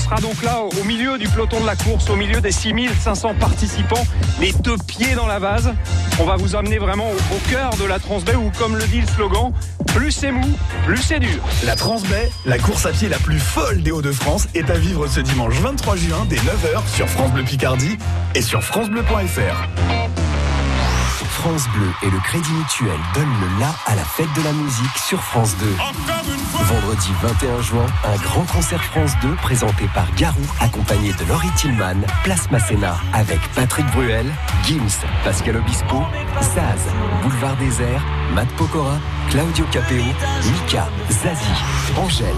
sera donc là au milieu du peloton de la course, au milieu des 6500 participants, les deux pieds dans la vase. On va vous amener vraiment au, au cœur de la Transbay où, comme le dit le slogan, plus c'est mou, plus c'est dur. La Transbay, la course à pied la plus folle des Hauts-de-France, est à vivre ce dimanche 23 juin dès 9h sur France Bleu Picardie et sur francebleu.fr. France Bleu et le Crédit Mutuel donnent le la à la fête de la musique sur France 2. Vendredi 21 juin, un grand concert France 2 présenté par Garou, accompagné de Laurie Tillman, Place Masséna, avec Patrick Bruel, Gims, Pascal Obispo, Zaz, Boulevard Désert, Matt Pokora, Claudio Capeo, Mika, Zazie, Angèle,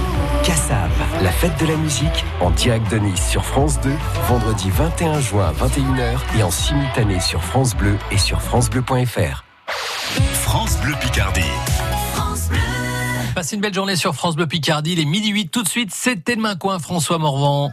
Kassav. La fête de la musique en direct de Nice sur France 2, vendredi 21 juin à 21h et en simultané sur France Bleu et sur francebleu.fr. France Bleu Picardie. Passez une belle journée sur France Bleu Picardie, les midi 8 tout de suite, c'était demain coin François Morvan.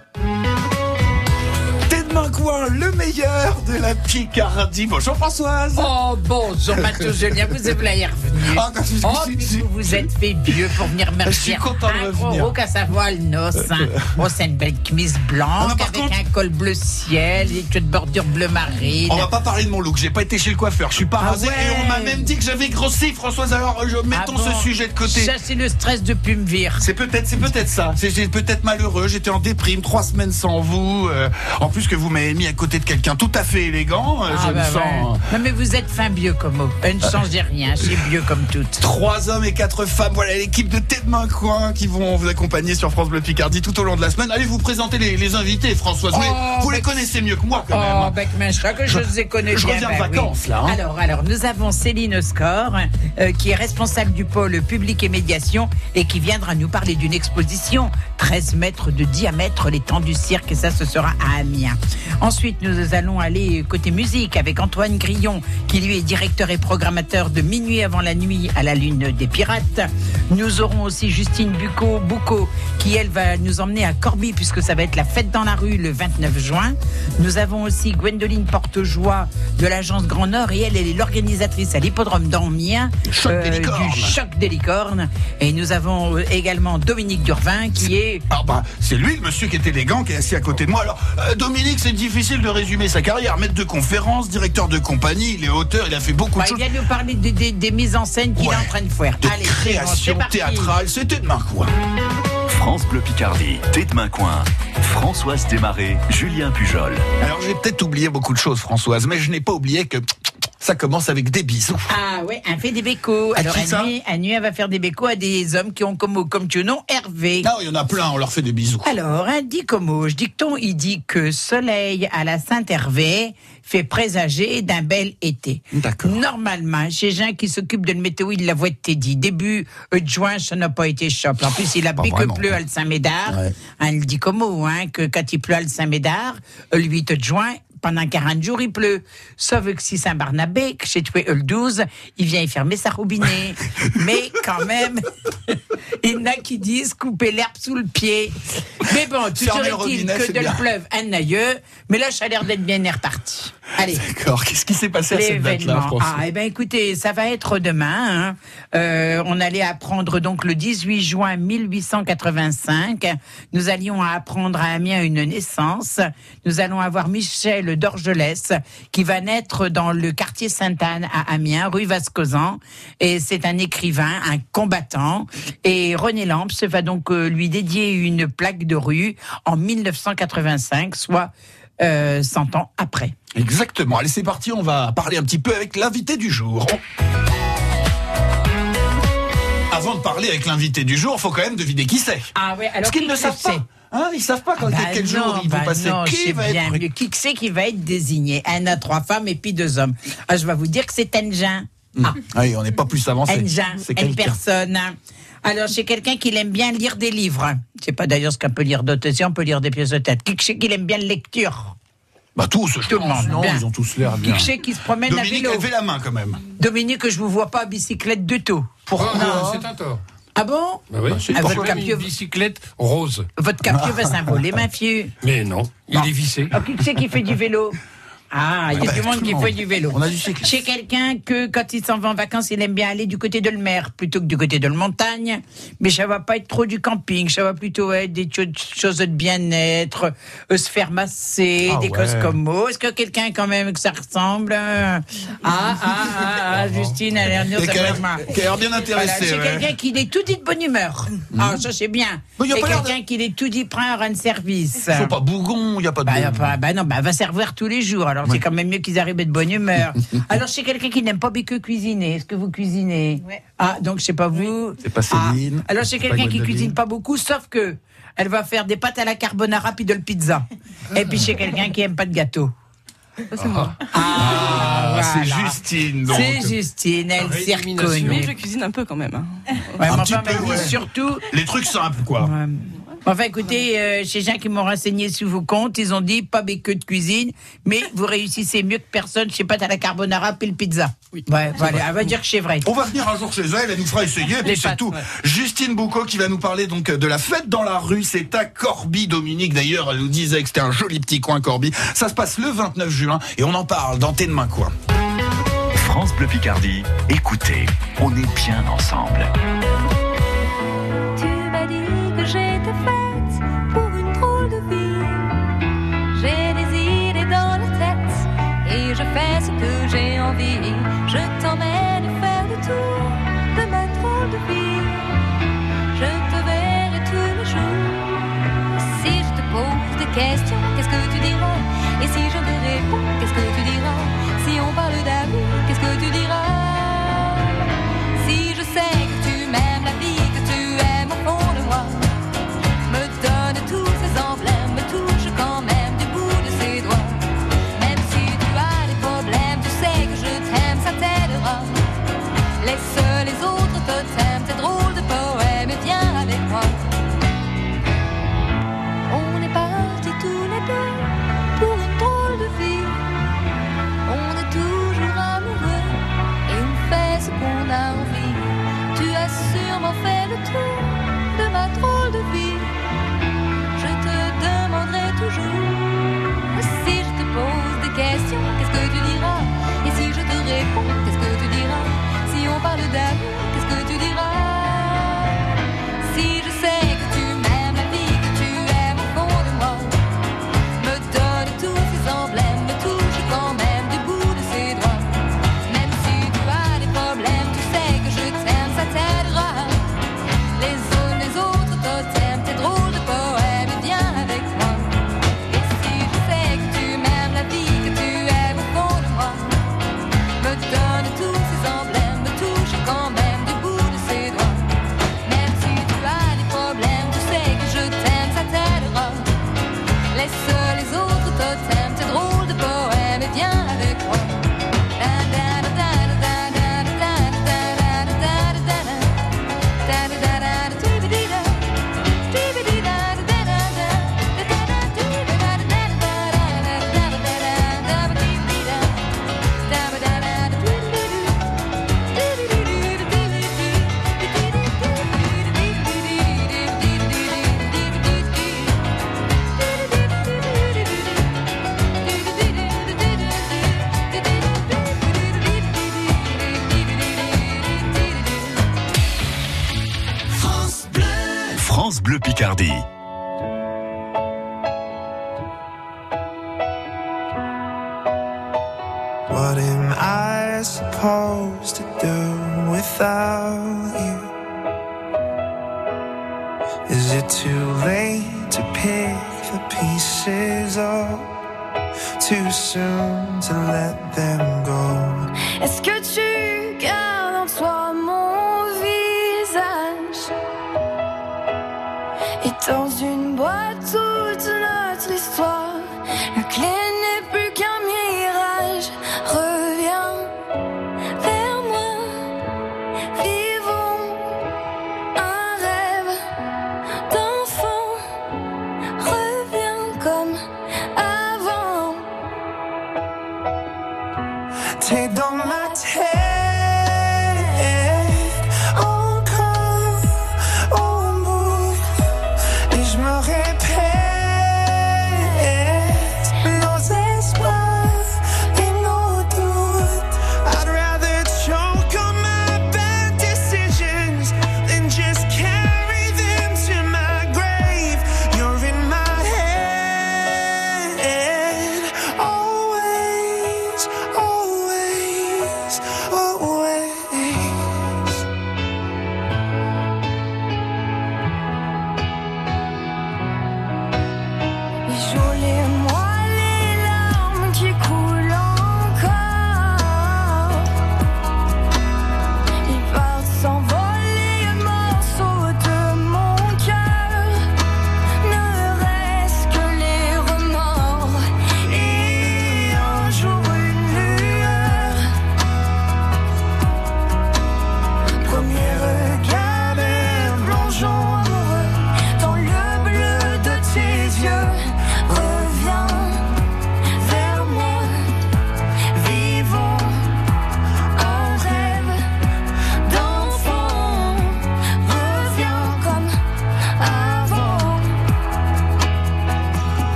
Le meilleur de la Picardie. Bonjour Françoise. Oh bonjour Mathieu Julien, vous êtes là revenu. Ah, Oh, puis je- vous vous êtes fait vieux pour venir me Je suis content de un gros revenir. roux qu'à savoir le noce. hein. Oh, c'est une belle chemise Ah, blanche par avec contre- un col bleu ciel et une bordure bleu marine. On va pas parler de mon look, j'ai pas été chez le coiffeur, je suis pas Ah rasé ouais. et on m'a même dit que j'avais grossi Françoise, alors je, mettons Ah bon ce sujet de côté. Ça, c'est le stress de Pumvir. C'est peut-être, c'est peut-être ça. C'est peut-être malheureux. J'étais en déprime trois semaines sans vous. euh, en plus que vous m'avez mis à côté de quelqu'un tout à fait élégant. euh, Ah, je bah me ouais. sens. Non mais vous êtes fin vieux comme. Euh, Ne changez rien, c'est vieux comme toutes. Trois hommes et quatre femmes. Voilà l'équipe de Tête Main Coin qui vont vous accompagner sur France Bleu Picardie tout au long de la semaine. Allez vous présenter les, les invités, Françoise. Mais Oh, vous les connaissez mieux que moi quand Oh, même. bec Menchra, que je, les connais je bien. reviens de bah oui. vacances, là, hein. Alors, alors, nous avons Céline Oscore, euh, qui est responsable du pôle public et médiation et qui viendra nous parler d'une exposition 13 mètres de diamètre, les temps du cirque, et ça, ce sera à Amiens. Ensuite, nous allons aller côté musique avec Antoine Grillon, qui lui est directeur et programmateur de Minuit avant la nuit à la Lune des Pirates. Nous aurons aussi Justine Bucco, qui elle va nous emmener à Corby, puisque ça va être la fête dans la rue le 29 juin. Nous avons aussi Gwendoline Portejoie de l'agence Grand Nord, et elle, elle est l'organisatrice à l'hippodrome des licornes. du Choc des licornes. Et nous avons euh, également Dominique Durvin, qui est Ah bah, c'est lui le monsieur qui est élégant qui est assis à côté de moi. Alors euh, Dominique, c'est difficile de résumer sa carrière. Maître de conférence, directeur de compagnie, il est auteur, il a fait beaucoup Bah, de il choses. vient nous parler des, des- des mises en scène qu'il Ouais. est en train de faire. De Allez, c'est bon, création théâtrale, c'était de main quoi. France Bleu Picardie. Tête Main Coin. Françoise Desmarais, Julien Pujol. Alors j'ai peut-être oublié beaucoup de choses, Françoise, mais je n'ai pas oublié que ça commence avec des bisous. Ah ouais, elle fait des bécos. À Alors qui ça à nuit, elle va faire des bécos à des hommes qui ont comme, comme tu nom Hervé. Non, il y en a plein, on leur fait des bisous. Alors, un dit comme je dicton, il dit que soleil à la Saint-Hervé fait présager d'un bel été. D'accord. Normalement, chez gens qui s'occupent de la météo, il l'avoue été dit. Début euh, juin, ça n'a pas été chaud. En plus, il a pris que pleut à le Saint-Médard. Ouais. Hein, il dit comme hein, que quand il pleut à le Saint-Médard, le 8 de juin, pendant 40 jours, il pleut. Sauf que si Saint-Barnabé, que chez tué le 12, il vient y fermer sa robinet. Mais quand même, il y en a qui disent couper l'herbe sous le pied. Mais bon, est-il robinet, que de le pleuve un aïeux, mais là, ça a l'air d'être bien reparti. Allez. D'accord, qu'est-ce qui s'est passé à cette date-là, Ah, eh ben, écoutez, ça va être demain. hein. Euh, on allait apprendre donc le 18 juin 1885. Nous allions apprendre à Amiens une naissance. Nous allons avoir Michel d'Orgelès qui va naître dans le quartier Sainte-Anne à Amiens, rue Vascosan. Et c'est un écrivain, un combattant. Et René Lamps va donc euh, lui dédier une plaque de rue en 1985, soit euh, 100 ans après. Exactement. Allez, c'est parti, on va parler un petit peu avec l'invité du jour. Avant de parler avec l'invité du jour, faut quand même deviner qui c'est. Ah ouais, alors Parce qu'ils qui ne savent pas. Hein, ils savent pas quand, Bah quel jour ils vont bah passer. non, qui va bien être mieux. Qui c'est qui va être désigné Un à trois femmes et puis deux hommes. Ah, je vais vous dire que c'est Engin. Ah, Allez, on n'est pas plus avancé. Engin, C'est une quelqu'un. personne. Alors, c'est quelqu'un qui aime bien lire des livres. Sais pas d'ailleurs ce qu'on peut lire d'autres, on peut lire des pièces de tête. Qui c'est qui aime bien la lecture? Bah tous, je Tout pense. Non, bien. ils ont tous l'air Qui bien. que c'est qui se promène à Dominique, vélo? levez la main quand même. Dominique, je vous vois pas à bicyclette du tout. Pourquoi? Ah, c'est un tort. Ah bon? Bah oui, c'est Ah, votre capieux- une bicyclette rose. Votre capieux va s'envoler, ma fille. Mais non, il est vissé. Ah, qui c'est qui fait du vélo? Ah, il y a bah, du monde tout le qui monde. fait du vélo. On a du cycle. Chez quelqu'un que quand il s'en va en vacances, il aime bien aller du côté de la mer plutôt que du côté de la montagne. Mais ça va pas être trop du camping, ça va plutôt être des cho- choses de bien-être, euh, se faire masser, Ah des ouais. causes comme. Est-ce que quelqu'un quand même que ça ressemble Ah, ah, ah, ah, Justine, elle a l'air bien Voilà, intéressé. chez ouais. quelqu'un qui est tout dit de bonne humeur. Ah, ça c'est bien. De- quelqu'un qui est tout dit prend un rendre service. Ils sont pas bougons, il n'y a pas de. Bah, y a pas- bah non, bah va servir tous les jours. Alors c'est quand même mieux qu'ils arrivent de bonne humeur. Alors c'est quelqu'un qui n'aime pas que cuisiner. Est-ce que vous cuisinez Ah donc c'est pas vous. C'est pas Ah, Céline. alors c'est C'est pas quelqu'un qui cuisine pas beaucoup, sauf que elle va faire des pâtes à la carbonara puis de la pizza. Et puis c'est quelqu'un qui aime pas de gâteau. c'est moi. Ah, C'est voilà. Justine, donc. C'est Justine, elle s'est Mais je reconnue. cuisine un peu quand même. hein. Ouais, Un mais petit peu, ouais. surtout, Les trucs simples, quoi. Ouais. Enfin, écoutez, euh, chez gens qui m'ont renseigné sous vos comptes, ils ont dit pas que de cuisine, mais vous réussissez mieux que personne. Je sais pas, t'as la carbonara puis le pizza. Oui. Ouais, voilà, elle va dire que c'est vrai. On va venir un jour chez elle, elle nous fera essayer, et puis c'est tout. ouais. Justine Boucaud qui va nous parler donc de la fête dans la rue, c'est à Corby, Dominique. D'ailleurs, elle nous disait que c'était un joli petit coin Corby. Ça se passe le 29 juin, et on en parle dans T'es demain quoi. France Bleu Picardie, écoutez, on est bien ensemble.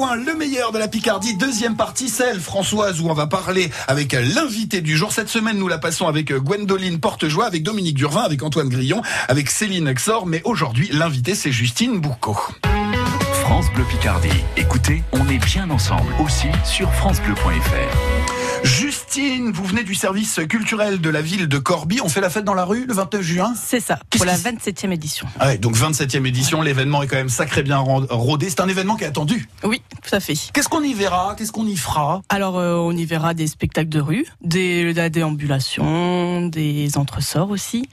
Le meilleur de la Picardie, deuxième partie, celle Françoise où on va parler avec l'invité du jour. Cette semaine, nous la passons avec Gwendoline Portejoie, avec Dominique Durvin, avec Antoine Grillon, avec Céline Xor, mais aujourd'hui, l'invité c'est Justine Boucault. France Bleu Picardie. Écoutez, on est bien ensemble aussi sur francebleu.fr. Justine, vous venez du service culturel de la ville de Corbie. On fait la fête dans la rue le 29 juin C'est ça, pour la 27e édition. Ah ouais, donc 27e édition, l'événement est quand même sacré bien ro- rodé. C'est un événement qui est attendu. Oui, tout à fait. Qu'est-ce qu'on y verra? Qu'est-ce qu'on y fera? Alors, euh, on y verra des spectacles de rue, des, de la déambulation, des entresorts aussi,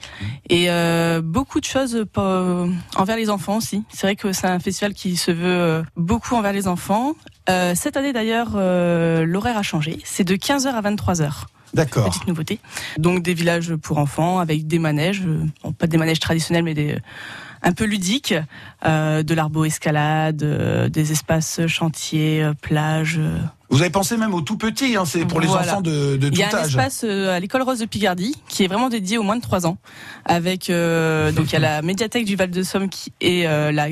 et euh, beaucoup de choses pour- euh, envers les enfants aussi. C'est vrai que c'est un festival qui se veut beaucoup envers les enfants. Euh, cette année d'ailleurs, euh, l'horaire a changé. C'est de 15h à 23h. D'accord. Petite nouveauté. Donc des villages pour enfants avec des manèges, euh, bon, pas des manèges traditionnels, mais des un peu ludiques, euh, de l'arbo-escalade, euh, des espaces chantiers, euh, plages. Vous avez pensé même aux tout petits, hein, c'est pour les enfants de, de Il tout y a un âge. espace à l'école Rose de Picardie qui est vraiment dédié aux moins de 3 ans, avec donc il y a la médiathèque du Val de Somme qui euh, la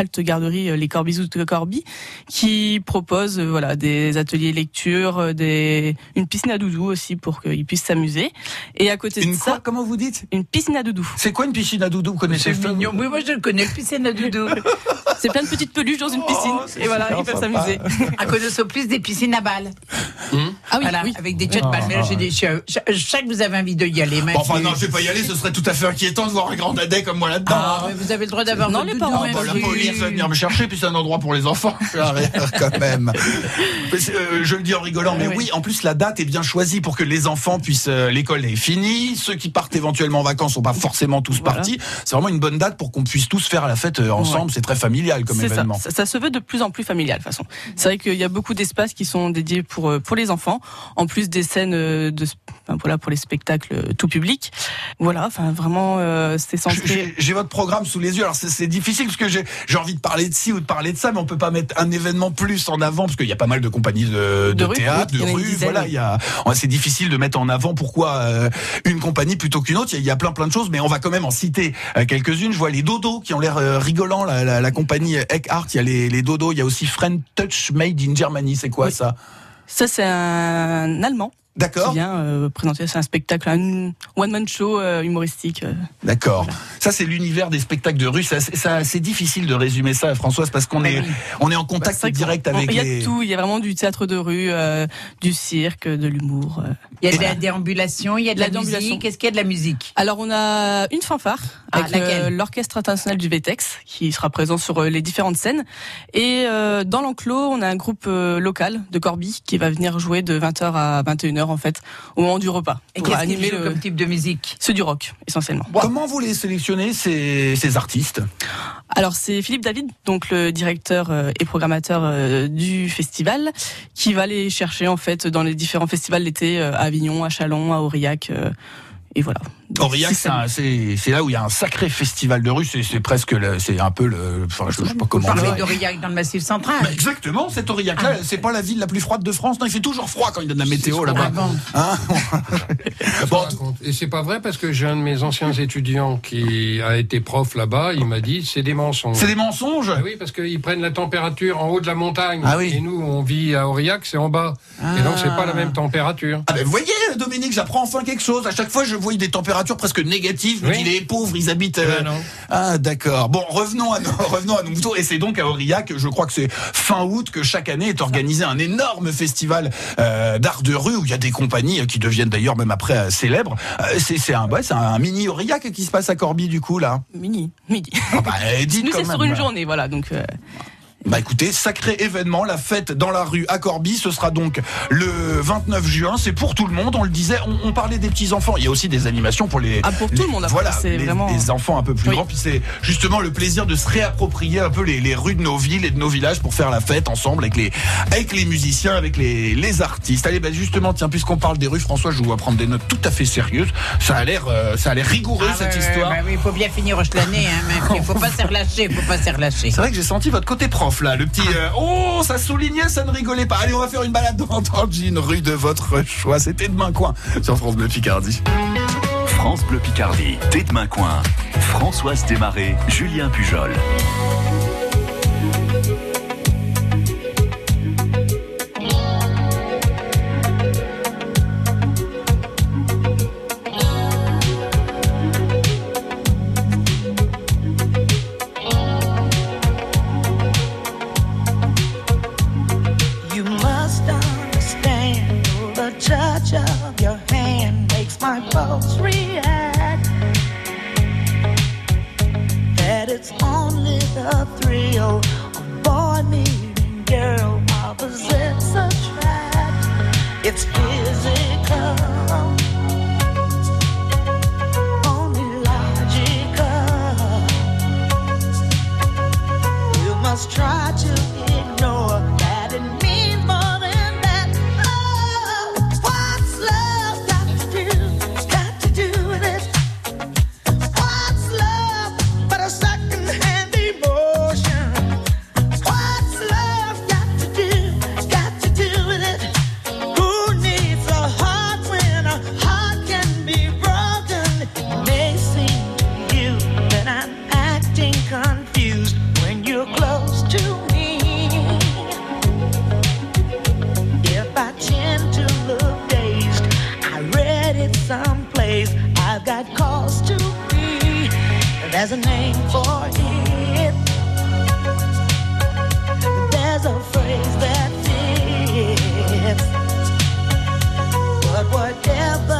halte garderie euh, les Corbizous de Corbie qui propose euh, voilà des ateliers lecture, euh, des une piscine à doudou aussi pour qu'ils puissent s'amuser. Et à côté Une de quoi ça, Comment vous dites? Une piscine à doudou. C'est quoi une piscine à doudou? Vous connaissez C'est mignon. Oui, moi je le connais, le piscine à doudou. C'est plein de petites peluches dans une piscine c'est et voilà, ils peuvent s'amuser. À cause de ce plus des piscines à balles. Ah oui, voilà, oui. avec des jets de balles. Mais là, j'ai des. Je je sais que vous avez envie de y aller. Bon, enfin non, je vais pas y aller, ce serait tout à fait inquiétant de voir un grand dadais comme moi là-dedans. Ah, mais vous avez le droit d'avoir Non, les parents, Ah, bah, la police va venir me chercher, puis c'est un endroit pour les enfants. Quand même. Euh, je le dis en rigolant, mais Oui, oui, en plus la date est bien choisie pour que les enfants puissent. euh, L'école est finie, ceux qui partent éventuellement en vacances sont pas forcément tous Voilà. partis. C'est vraiment une bonne date pour qu'on puisse tous faire la fête euh, ensemble. C'est très familial comme C'est ça. événement. ça. ça se veut de plus en plus familial de toute façon. C'est vrai qu'il y a beaucoup d'espaces qui sont dédiés pour euh, pour les enfants, en plus des scènes euh, de enfin, voilà pour les spectacles euh, tout public. Voilà, enfin vraiment euh, c'est censé J'ai votre programme sous les yeux. Alors c'est- difficile parce que j'ai envie de parler de ci ou de parler de ça, mais on peut pas mettre un événement plus en avant parce qu'il y a pas mal de compagnies de, de De rue, théâtre, de rue. Voilà, il y a. C'est difficile de mettre en avant pourquoi une compagnie plutôt qu'une autre. Il y, a- plein plein de choses, mais on va quand même en citer quelques-unes. Je vois les dodos qui ont l'air rigolants. La, la, la compagnie Eckhart, il y a les, les dodos. Il y a aussi Friend Touch Made in Germany. C'est quoi Oui. ça? Ça c'est un allemand qui D'accord. vient euh, présenter c'est un spectacle un one man show euh, humoristique. euh. D'accord. Ça, c'est l'univers des spectacles de rue. Ça, C'est ça, c'est difficile de résumer ça, Françoise, parce qu'on est, on est en Bah, contact vrai direct avec Il y a les. de tout, il y a vraiment du théâtre de rue, euh, du cirque, de l'humour. euh. Il y a de la déambulation, il y a de la, La déambulation. musique. Est-ce qu'il y a de la musique? Alors on a une fanfare Ah, avec euh, l'orchestre international du VTEX qui sera présent sur euh, les différentes scènes et euh, dans l'enclos on a un groupe euh, local de Corbie qui va venir jouer de 20h à 21h en fait au moment du repas Et pour qu'est-ce animer le comme type de musique ceux du rock essentiellement. Comment vous les sélectionnez ces, ces artistes? Alors c'est Philippe David donc le directeur euh, et programmateur euh, du festival qui va les chercher en fait dans les différents festivals l'été euh, à Avignon, à Chalon, à Aurillac et voilà. Aurillac, c'est là où il y a un sacré festival de rue. C'est c'est presque, c'est un peu le. Enfin, je, je sais pas comment. parlez dire. d'Aurillac dans le Massif central. Bah, exactement, cet Aurillac-là, c'est pas la ville la plus froide de France. Non, il fait toujours froid quand il y a de la météo là-bas. Hein Bon. Et c'est pas vrai parce que j'ai un de mes anciens étudiants qui a été prof là-bas, il m'a dit c'est des mensonges. C'est des mensonges Ah Oui, parce qu'ils prennent la température en haut de la montagne. Ah oui. Et nous, on vit à Aurillac, c'est en bas. Et donc, c'est pas la même température. Ah ben vous voyez, Dominique, j'apprends enfin quelque chose. À chaque fois, je vois des températures presque me Oui. dis, les pauvres, ils habitent. euh, Ben non. Ah d'accord. Bon, revenons à nos, revenons à nos moutons. Et c'est donc à Aurillac, je crois que c'est fin août que chaque année est organisé un énorme festival euh, d'art de rue où il y a des compagnies euh, qui deviennent d'ailleurs même après euh, célèbres. Euh, c'est c'est un, ouais, c'est un mini Aurillac qui se passe à Corby du coup là? Mini, midi. Ah bah, eh, dites Nous, c'est sur une journée, voilà. Donc, euh, Bah écoutez, sacré événement, la fête dans la rue à Corby, ce sera donc le 29 juin, c'est pour tout le monde, on le disait, on, on parlait des petits enfants, il y a aussi des animations pour les Ah, pour tout les- le monde, après, voilà, c'est les, vraiment- les enfants un peu plus Oui. grands, puis c'est justement le plaisir de se réapproprier un peu les, les rues de nos villes et de nos villages pour faire la fête ensemble avec les avec les musiciens, avec les, les artistes. Allez, bah justement, tiens, puisqu'on parle des rues, François, je vous vois prendre des notes tout à fait sérieuses. Ça a l'air, euh, ça a l'air rigoureux Ah, cette histoire. bah oui, il faut bien finir l'année, hein, mais il faut pas se relâcher, il faut pas se relâcher. C'est vrai que j'ai senti votre côté prof le petit euh, oh ça soulignait, ça ne rigolait pas. Allez, on va faire une balade dans, jean, rue de votre choix. C'était demain coin sur France Bleu Picardie. France Bleu Picardie, Tête de Main Coin. Françoise Desmarais, Julien Pujol. But whatever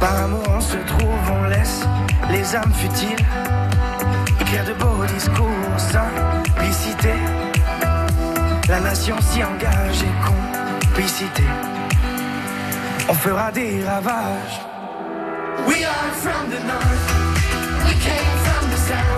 Par amour on se trouve, on laisse les âmes futiles. Écrire de beaux discours, simplicité. La nation s'y engage et complicité. On fera des ravages. We are from the north. We came from the south.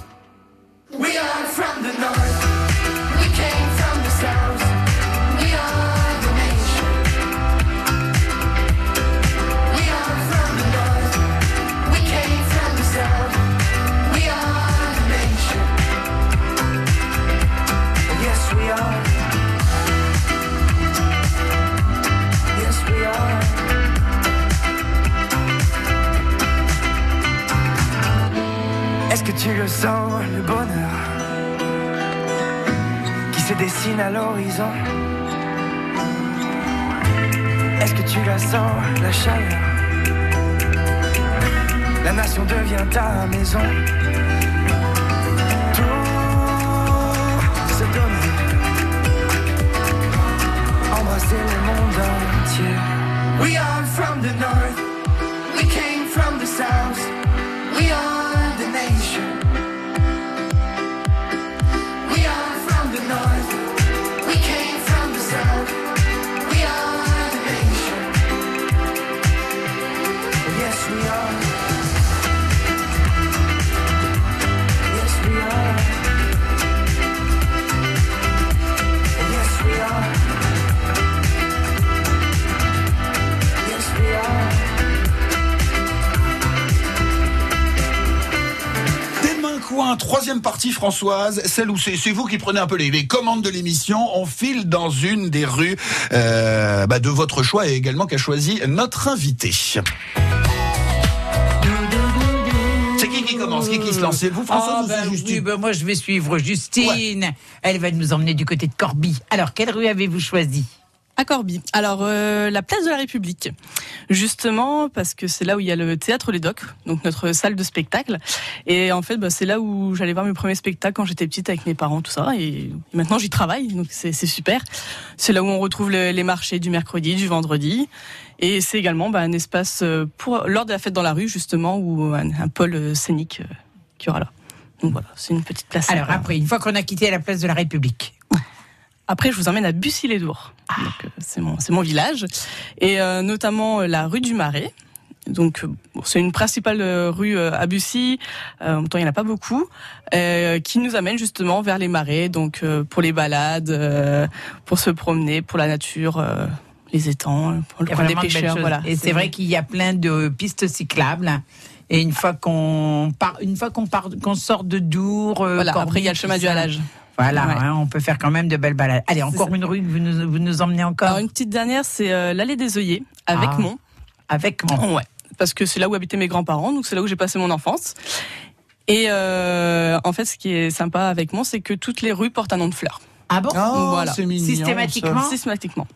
L'horizon Est-ce que tu la sens, la chaleur? La nation devient ta maison. Troisième partie Françoise, celle où c'est vous qui prenez un peu les, les commandes de l'émission. On file dans une des rues euh, bah, de votre choix et également qu'a choisi notre invité. C'est qui qui commence? Qui qui se lance? C'est vous Françoise Ah, ben Justine? oui, ben moi je vais suivre Justine. Elle va nous emmener du côté de Corbie. Alors, quelle rue avez-vous choisi? Alors, euh, la place de la République. Justement, parce que c'est là où il y a le théâtre Les Docs, donc notre salle de spectacle. Et en fait, bah, c'est là où j'allais voir mes premiers spectacles quand j'étais petite avec mes parents, tout ça. Et maintenant, j'y travaille, donc c'est super. C'est là où on retrouve le- les marchés du mercredi, du vendredi. Et c'est également bah, un espace euh, pour lors de la fête dans la rue, justement, ou un, pôle euh, scénique euh, qu'il y aura là. Donc voilà, c'est une petite place. Alors après, une fois qu'on a quitté la place de la République. Après, je vous emmène à Bussy-les-Dours. Donc, euh, C'est mon, village. Et euh, notamment euh, la rue du Marais. Donc, c'est une principale rue à Bussy. En même temps, il n'y en a pas beaucoup. qui nous amène justement vers les marais. Donc, pour les balades, pour se promener, pour la nature, les étangs, pour le des pêcheurs. Voilà. Et c'est vrai qu'il y a plein de pistes cyclables. Et une fois qu'on part, une fois qu'on part, qu'on sort de Dour, Voilà, après, il y a le chemin du halage. Voilà, Ouais. hein, on peut faire quand même de belles balades. Allez, encore une rue que vous nous, vous nous emmenez encore. Alors, une petite dernière, c'est euh, l'allée des œillets, avec Ah. Mont. Avec Mont. Ouais, parce que c'est là où habitaient mes grands-parents, donc c'est là où j'ai passé mon enfance. Et euh, en fait, ce qui est sympa avec Mont, c'est que toutes les rues portent un nom de fleur. Ah bon Oh, Voilà. c'est mignon, Systématiquement Systématiquement.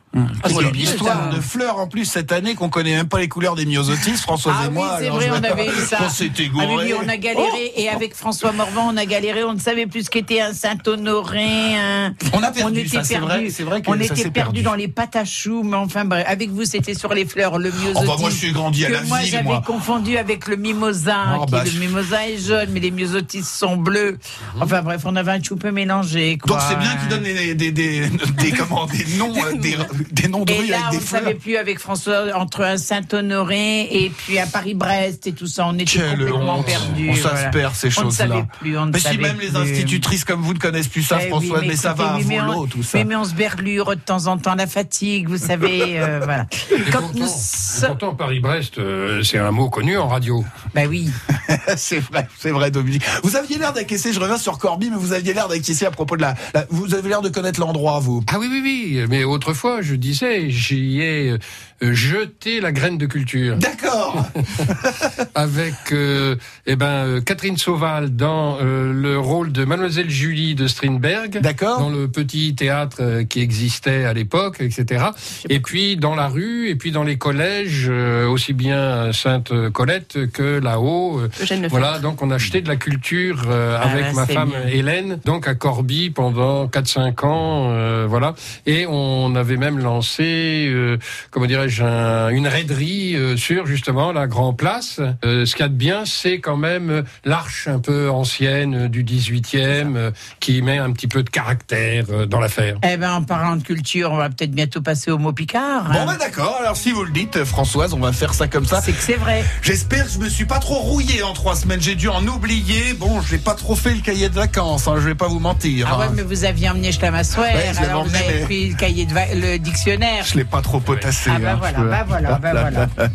Qu'il y a une histoire de fleurs en plus cette année qu'on connaît même pas les couleurs des myosotis, Françoise Ah et oui, moi. c'est alors vrai, on avait eu ça. On s'était Ah oui, gouré. on a galéré et avec François Morvan, on a galéré. On ne savait plus ce qu'était un Saint-Honoré. Un... On a perdu était ça, c'est vrai, c'est vrai que on ça était perdu perdu. dans les pâtes à choux, mais enfin bref, avec vous c'était sur les fleurs, le myosotis. Oh bah moi je suis grandi à la moi ville, j'avais moi. confondu avec le mimosa. Oh, qui, bah, le je- mimosa est jaune, mais les myosotis sont bleus. Enfin bref, on avait un chou peu mélangé. Quoi. Donc c'est bien qu'ils donnent des, des, des, des, comment, des noms, euh, des, des noms de Et là, avec on des fleurs. savait plus avec François entre un Saint-Honoré et puis un Paris-Brest et tout ça. On était Quelle complètement honte. perdus. On voilà. ces choses-là. Mais si même les institutrices comme vous ne connaissent plus ça, Eh oui, François, mais, ça va à oui, volo, tout ça. Mais, mais on se berlure de temps en temps la fatigue, vous savez. euh, voilà. Et Quand pourtant, nous pourtant, Paris-Brest, euh, c'est un mot connu en radio. Bah oui. c'est vrai, c'est vrai, Dominique. Vous aviez l'air d'acquiescer, je reviens sur Corby, mais vous aviez l'air d'acquiescer à propos de la, la- Vous avez de connaître l'endroit, vous. Ah oui, oui, oui. Mais autrefois, je disais, j'y ai euh, jeté la graine de culture. D'accord. Avec euh, eh ben, euh, Catherine Sauval dans euh, le rôle de Mademoiselle Julie de Strindberg. D'accord. Dans le petit théâtre euh, qui existait à l'époque, etc. Et puis dans la rue, et puis dans les collèges, euh, aussi bien Sainte-Colette que là-haut. euh, voilà, donc on a acheté de la culture euh, Ah, avec ma c'est femme bien. Hélène, donc à Corbie pendant 4-5 ans, euh, voilà. Et on avait même lancé, euh, comment dirais-je, un- une raiderie euh, sur justement la Grand Place. Euh, ce qu'il y a de bien, c'est quand même euh, l'arche un peu ancienne du 18e euh, qui met un petit peu de caractère euh, dans l'affaire. Eh ben, en parlant de culture, on va peut-être bientôt passer au mot Picard. Bon, hein. bah d'accord, alors si vous le dites, Françoise, on va faire ça comme ça. C'est que c'est vrai. J'espère que je me suis pas trop rouillé en trois semaines. J'ai dû en oublier. Bon, j'ai pas trop fait le cahier de vacances, hein, je vais pas vous mentir. Ah ouais, hein. mais vous aviez emmené Schlamassoir, Ouais, je alors vous emmené, avez mais- pris le cahier de va- le dictionnaire. Je l'ai pas trop potassé. Ah bah voilà, bah voilà, bah voilà.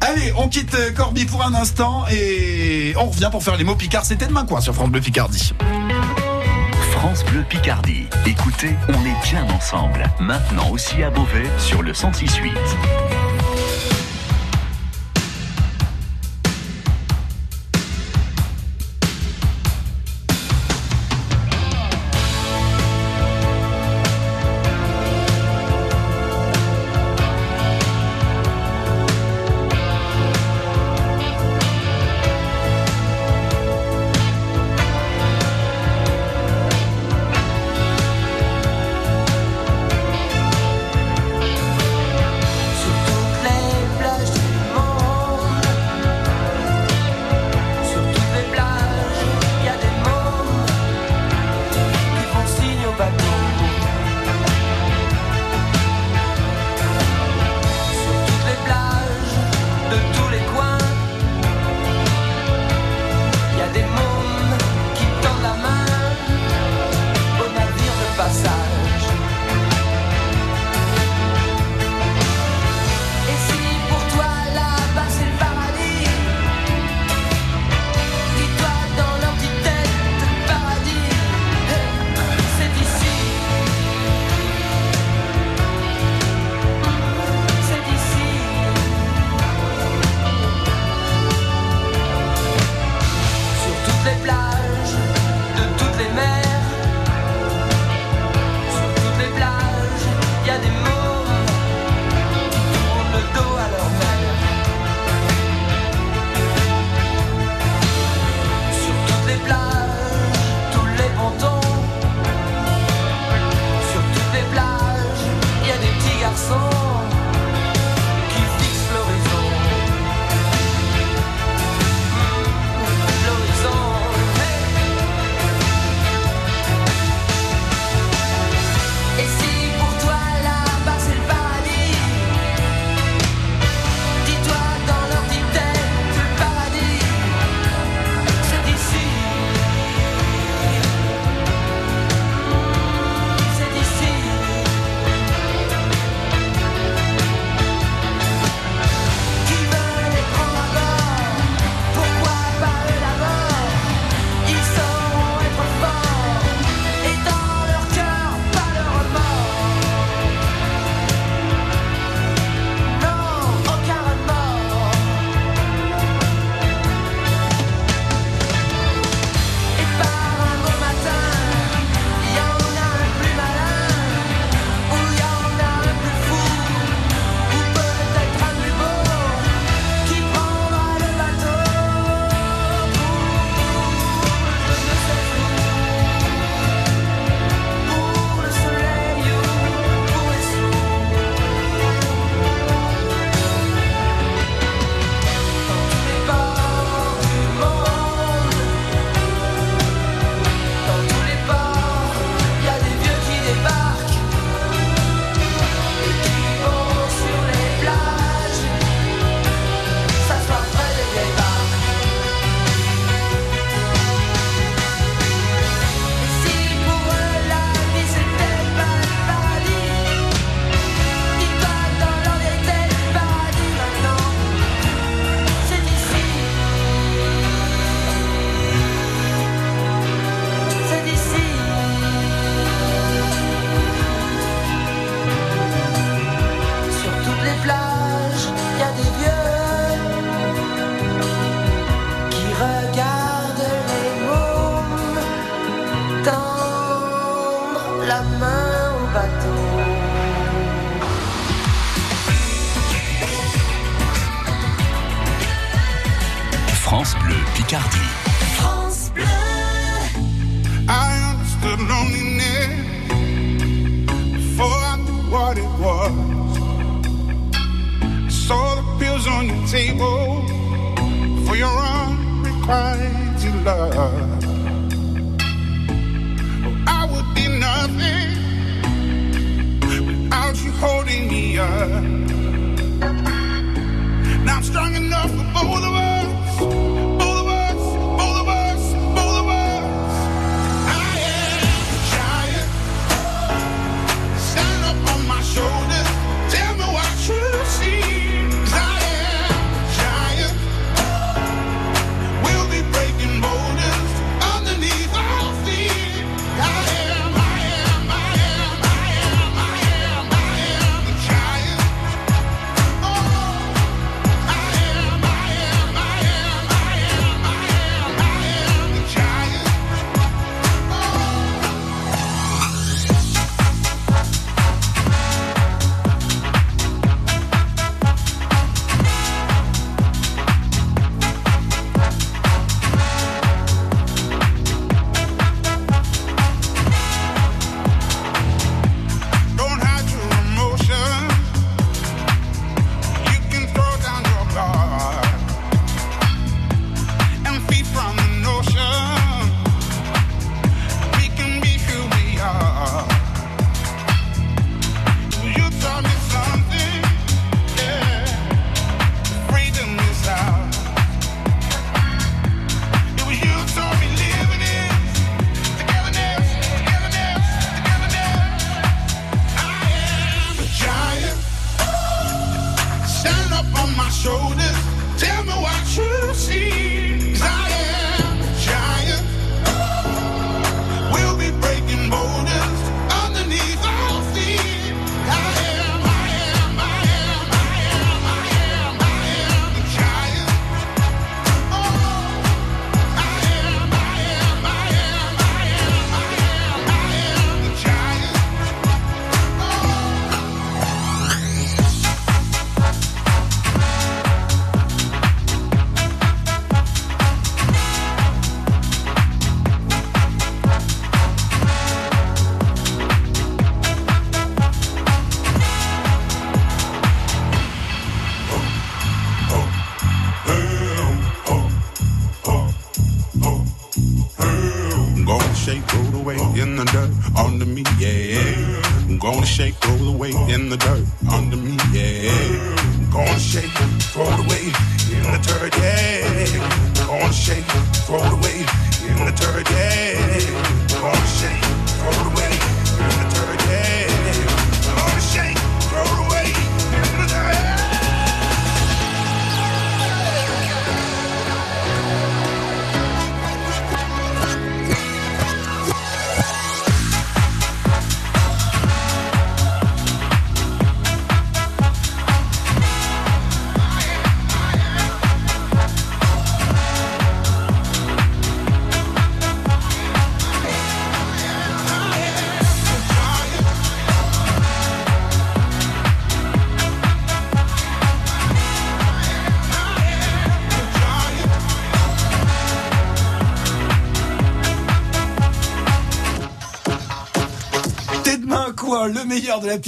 Allez, on quitte euh, Corby pour un instant et on revient pour faire les mots Picard. C'était demain quoi sur France Bleu Picardie. France Bleu Picardie. Écoutez, on est bien ensemble. Maintenant aussi à Beauvais sur le 106.8.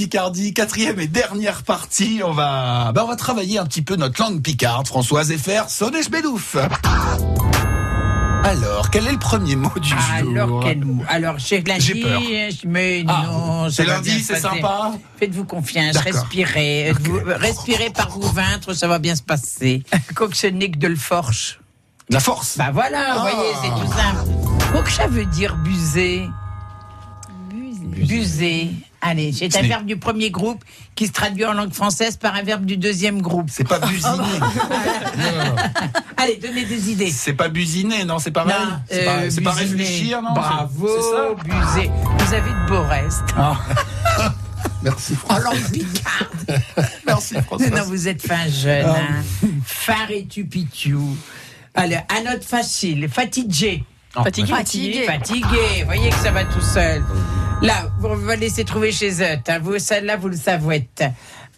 Picardie, quatrième et dernière partie. On va, bah on va travailler un petit peu notre langue picarde, Françoise, et faire Sonneige Bédouf. Alors, quel est le premier mot du Alors, jour? quel mot? Alors, chez lundi, J'ai peur. mais Ah, non, c'est ça va lundi, c'est passer. sympa Faites-vous confiance, D'accord. respirez. Vous- respirez par vos ventres, ça va bien se passer. Coxenic de l'Forche. La force? Bah voilà, vous Ah. voyez, c'est tout simple. Coxa veut dire buser. Buser. Allez, c'est Ce un verbe du premier groupe qui se traduit en langue française par un verbe du deuxième groupe. C'est pas businer. Allez, donnez des idées. c'est pas businer, non, c'est pas mal. C'est pas, euh, c'est pas réfléchir, non Bravo, buser. Vous avez de beaux restes. Ah. Merci En Françoise. langue picarde. Merci Françoise. Non, vous êtes fin jeune. Ah. Hein. Phare et tupitou. Allez, à note facile. Fatigué. Fatigué. Fatigué. Fatigué. Voyez que ça va tout seul. Là, vous va laisser trouver chez eux. Hein. Vous, celle-là, vous le savouez.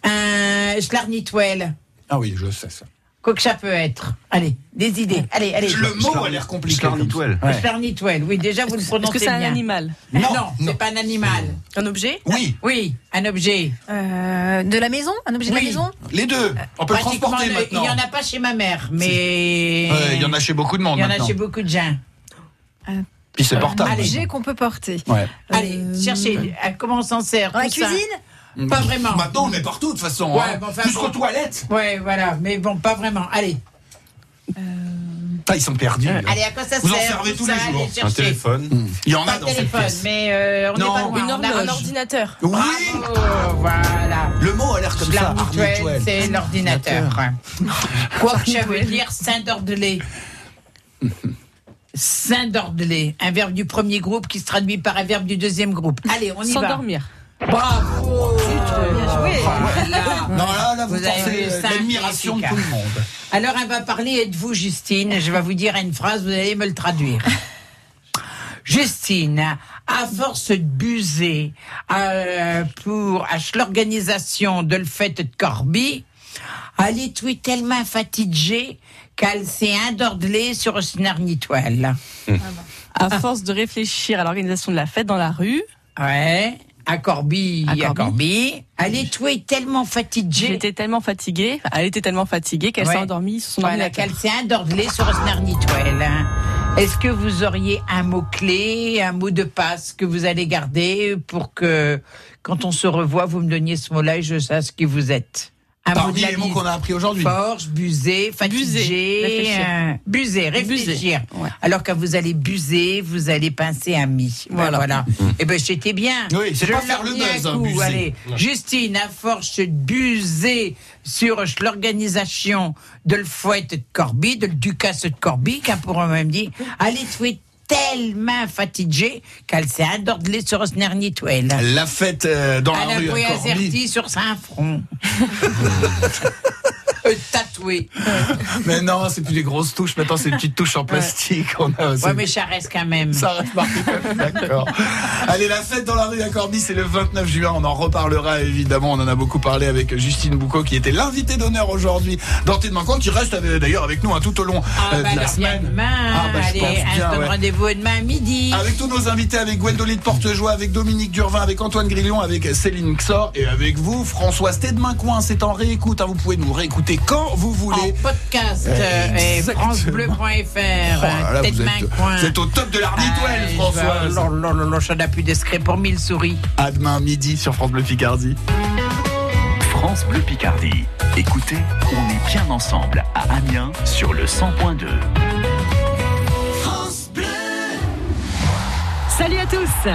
Un schlarnitwell. Ah oui, je sais ça. Quoi que ça peut être. Allez, des idées. Allez, allez. Le mot a l'air compliqué. Schlarnitwell. Ouais. Schlarnitwell, oui, déjà vous le prononcez Est-ce que c'est un bien. animal Non, c'est pas un animal. Un objet Oui, Oui, un objet. Euh, de la maison? Un objet de la maison? Les deux. On peut le transporter le- maintenant. Il y en a pas chez ma mère, mais. Ouais, Il y en a chez beaucoup de monde Il y en a maintenant. chez beaucoup de gens. Puis c'est Un portable. objet qu'on peut porter. Ouais. Allez, Euh, cherchez. à Comment on s'en sert Dans la ça cuisine Pas vraiment. Maintenant, on met partout de toute façon. Ouais, hein. mais enfin, Jusqu'aux bon. toilettes. Ouais, voilà, mais bon, pas vraiment. Allez, Ah, ils sont perdus. là. allez, à quoi ça Vous en sert servez tout tous ça les jours. Un téléphone. Il y en Pas a de dans cette téléphone, pièce. mais euh, on n'est Non, pas loin. Une on a-. Un ordinateur. Oui, Bravo, voilà. le mot a l'air comme ça. C'est l'ordinateur. Quoi que ça veut dire Saint-Dordelé. Saint-Dordelé, un verbe du premier groupe qui se traduit par un verbe du deuxième groupe. Allez, on y va. S'endormir. Bravo Bien joué. Non, là, là, vous, Vous avez pensez vu ça, l'admiration de tout le monde. Alors, elle va parler, êtes-vous Justine Je vais vous dire une phrase, vous allez me le traduire. Justine, à force de buser euh, pour à l'organisation de le fête de Corby, elle est tout tellement fatiguée s'est endordelée sur son arnitoile. À force de réfléchir à l'organisation de la fête dans la rue, Ouais, à Corby, À à Corby. Corby. Elle est tellement fatiguée. j'étais tellement fatiguée, elle était tellement fatiguée qu'elle Ouais. s'est endormie sur son Voilà, ordinateur. s'est endordelée sur arnitoile. hein. Est-ce que vous auriez un mot-clé, un mot de passe que vous allez garder pour que, quand on se revoit, vous me donniez ce mot-là et je sache qui vous êtes? Un Parmi les mots qu'on a appris aujourd'hui. Forge, buser, réfléchir. euh, buser, réfléchir. Ouais. Alors quand vous allez buser, vous allez pincer un mi. Voilà. Voilà. voilà. Eh ben j'étais bien. Oui, c'est pas faire le un buzz, hein, coup, buser. Allez, Justine, à force de buser sur l'organisation de le fouet de Corby, de le ducasse de Corby, qu'un pourrait même dire, elle est tout tellement fatiguée qu'elle s'est endordelée sur son arnitoile. La fête euh, dans la Elle a rue à Corby. zerti sur son front. Euh, Tatoué. Mais non, c'est plus des grosses touches. Maintenant, c'est des petites touches en plastique. On a, Ouais, mais ça reste quand même. Ça reste marqué d'accord. Allez, la fête dans la rue à Corby, c'est le 29 juin. On en reparlera évidemment. On en a beaucoup parlé avec Justine Boucaud, qui était l'invité d'honneur aujourd'hui demain quoi, qui reste euh, d'ailleurs avec nous hein, tout au long Ah, euh, bah de la alors, bien semaine. demain. Ah, bah, Allez, bien, ouais. rendez-vous demain à midi. Avec tous nos invités, avec Gwendoline Portejoie, avec Dominique Durvin, avec Antoine Grillon, avec Céline Xor et avec vous, François. C'était demain coin, c'est en réécoute. hein. Vous pouvez nous réécouter quand vous voulez. En podcast et francebleu.fr. Oh êtes au top de l'arnitoile, Ah, François. lolo, j'en ai plus discret pour mille souris. À demain midi sur France Bleu Picardie. France Bleu Picardie. Écoutez, on est bien ensemble à Amiens sur le 100.2. Salut à tous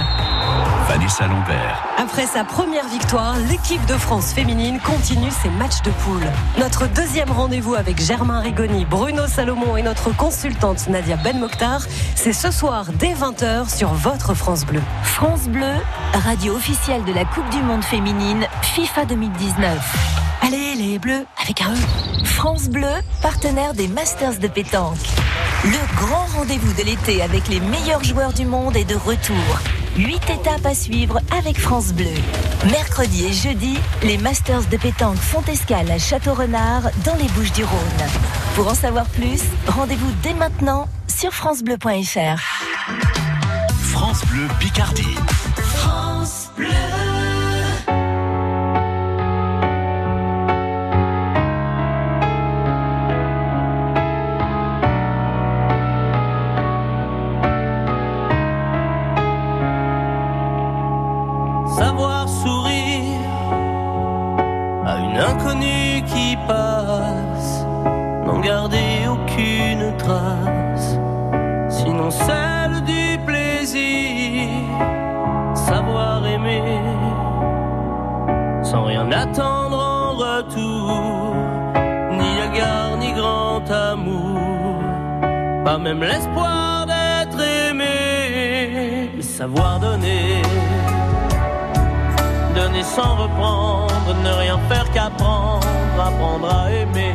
Vanessa Lambert, Après sa première victoire, l'équipe de France féminine continue ses matchs de poule. Notre deuxième rendez-vous avec Germain Rigoni, Bruno Salomon et notre consultante Nadia Ben Mokhtar, c'est ce soir dès 20h sur votre France Bleu. France Bleu, radio officielle de la Coupe du Monde féminine FIFA 2019. Allez les bleus avec un E. France Bleu, partenaire des Masters de pétanque. Le grand rendez-vous de l'été avec les meilleurs joueurs du monde est de retour. Huit étapes à suivre avec France Bleu. Mercredi et jeudi, les Masters de pétanque font escale à Château-Renard dans les Bouches-du-Rhône. Pour en savoir plus, rendez-vous dès maintenant sur francebleu.fr. France Bleu Picardie. France Bleu. Même l'espoir d'être aimé, mais savoir donner donner sans reprendre, ne rien faire qu'apprendre, apprendre à aimer.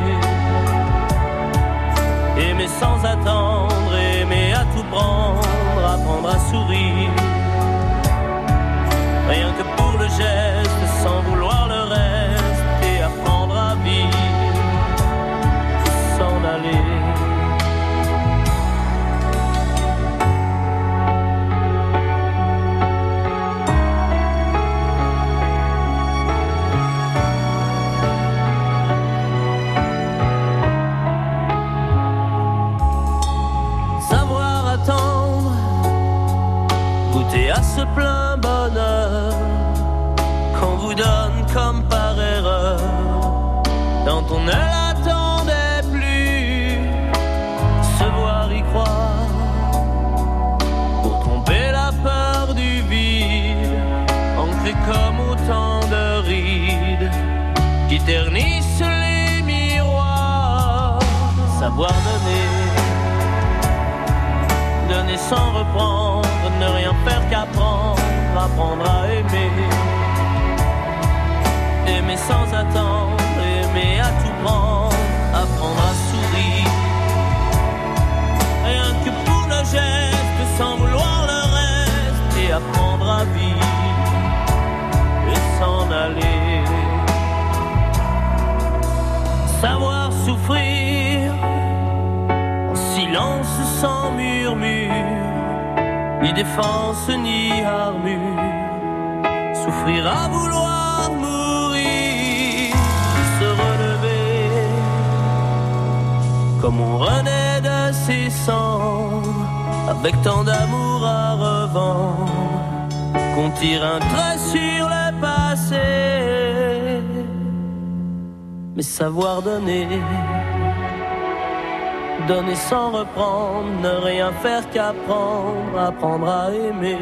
Ancré comme autant de rides qui ternissent les miroirs, savoir donner donner sans reprendre, ne rien faire qu'apprendre, apprendre à aimer. Aimer sans attendre, aimer à tout prendre, apprendre à sourire. Rien que pour le geste, sans vouloir le reste, et apprendre à vivre s'en aller. Savoir souffrir en silence sans murmure, ni défense ni armure. Souffrir à vouloir mourir, se relever comme on renaît de ses cendres, avec tant d'amour à revendre, qu'on tire un trait mais savoir donner donner sans reprendre, ne rien faire qu'apprendre, apprendre à aimer.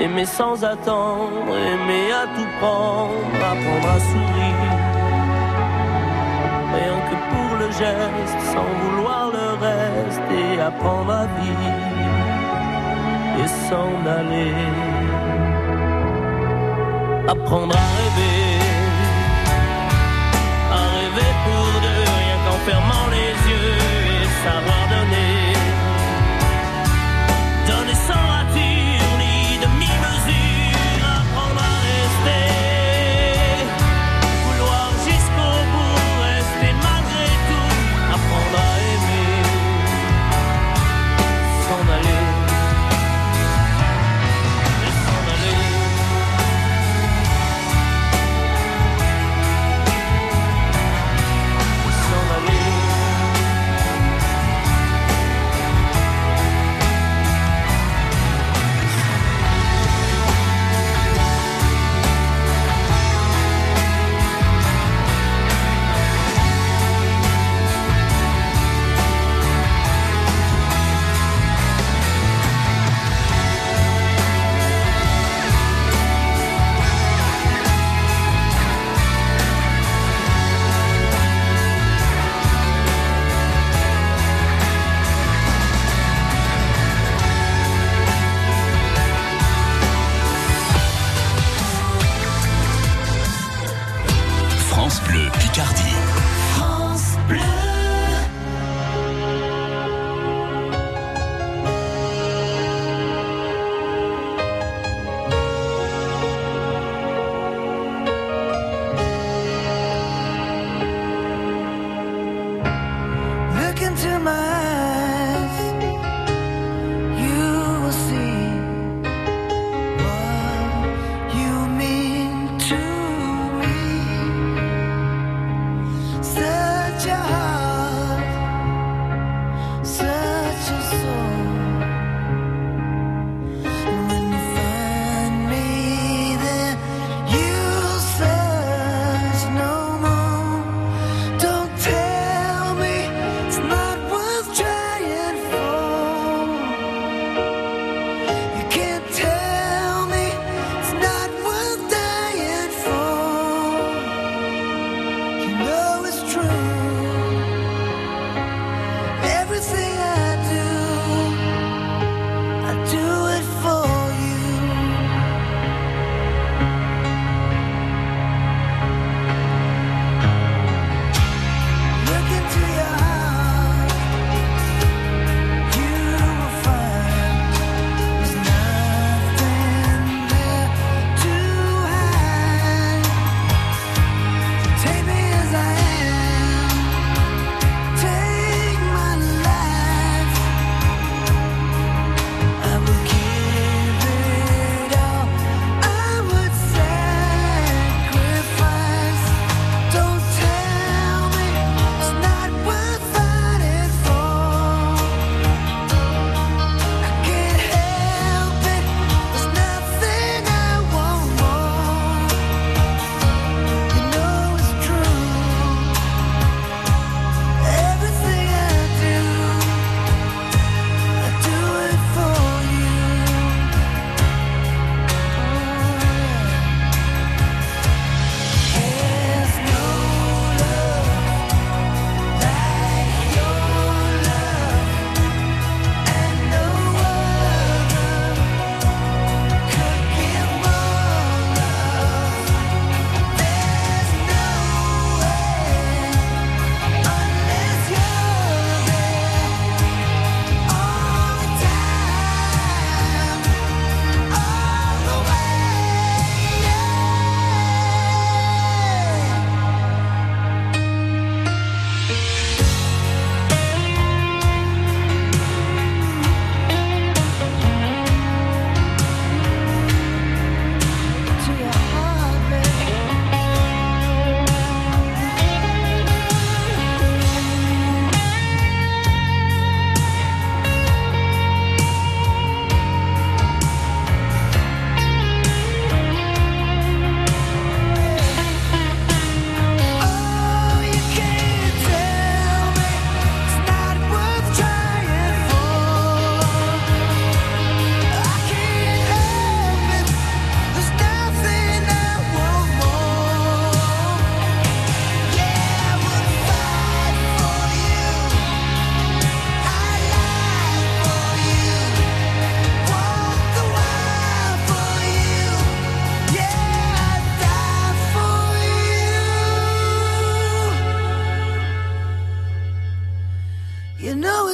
Aimer sans attendre, aimer à tout prendre, apprendre à sourire. Rien que pour le geste, sans vouloir le reste, et apprendre à vivre et s'en aller. Apprendre à rêver, à rêver pour deux, rien qu'en fermant les yeux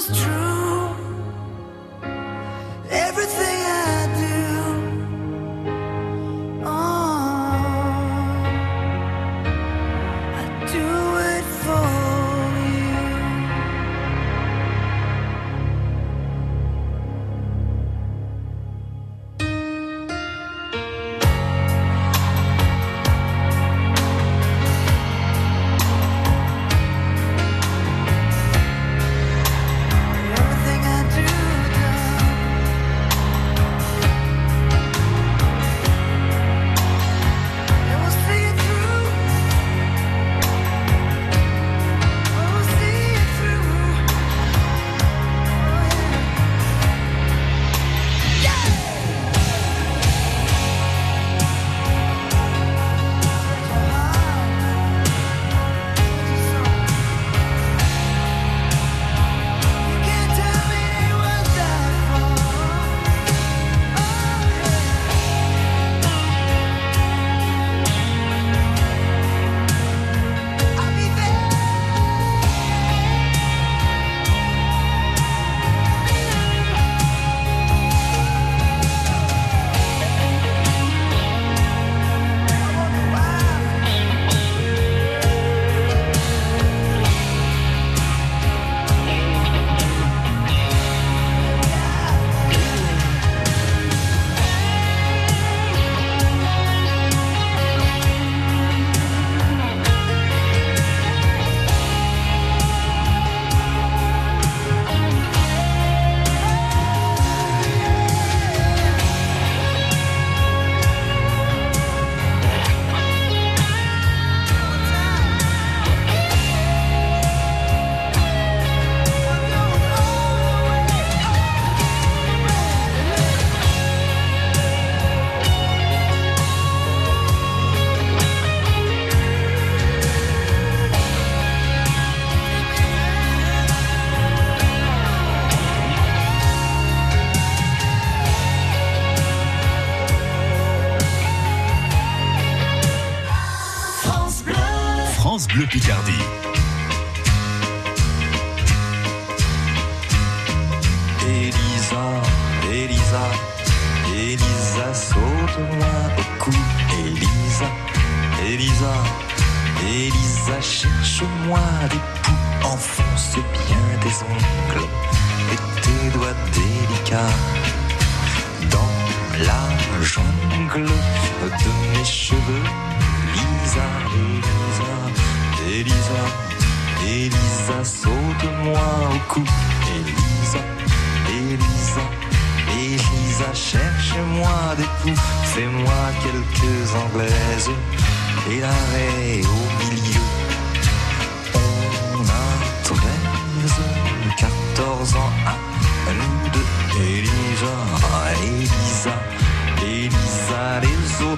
was true.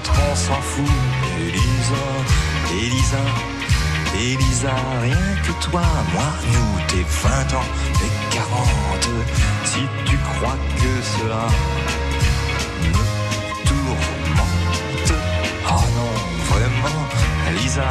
On s'en fout. Elisa, Elisa, Elisa, rien que toi, moi, nous, tes 20 ans et 40. Si tu crois que cela me tourmente, oh non, vraiment. Elisa,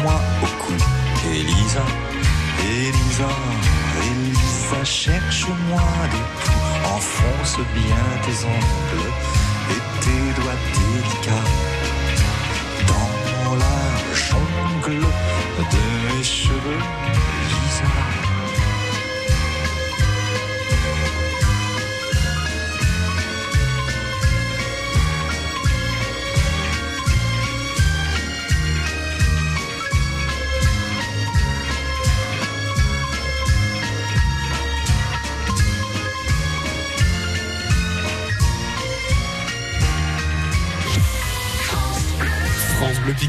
saute-moi au cou. Elisa, Elisa, Elisa, cherche-moi des poux. Enfonce bien tes ongles et tes doigts délicats dans la jungle de mes cheveux.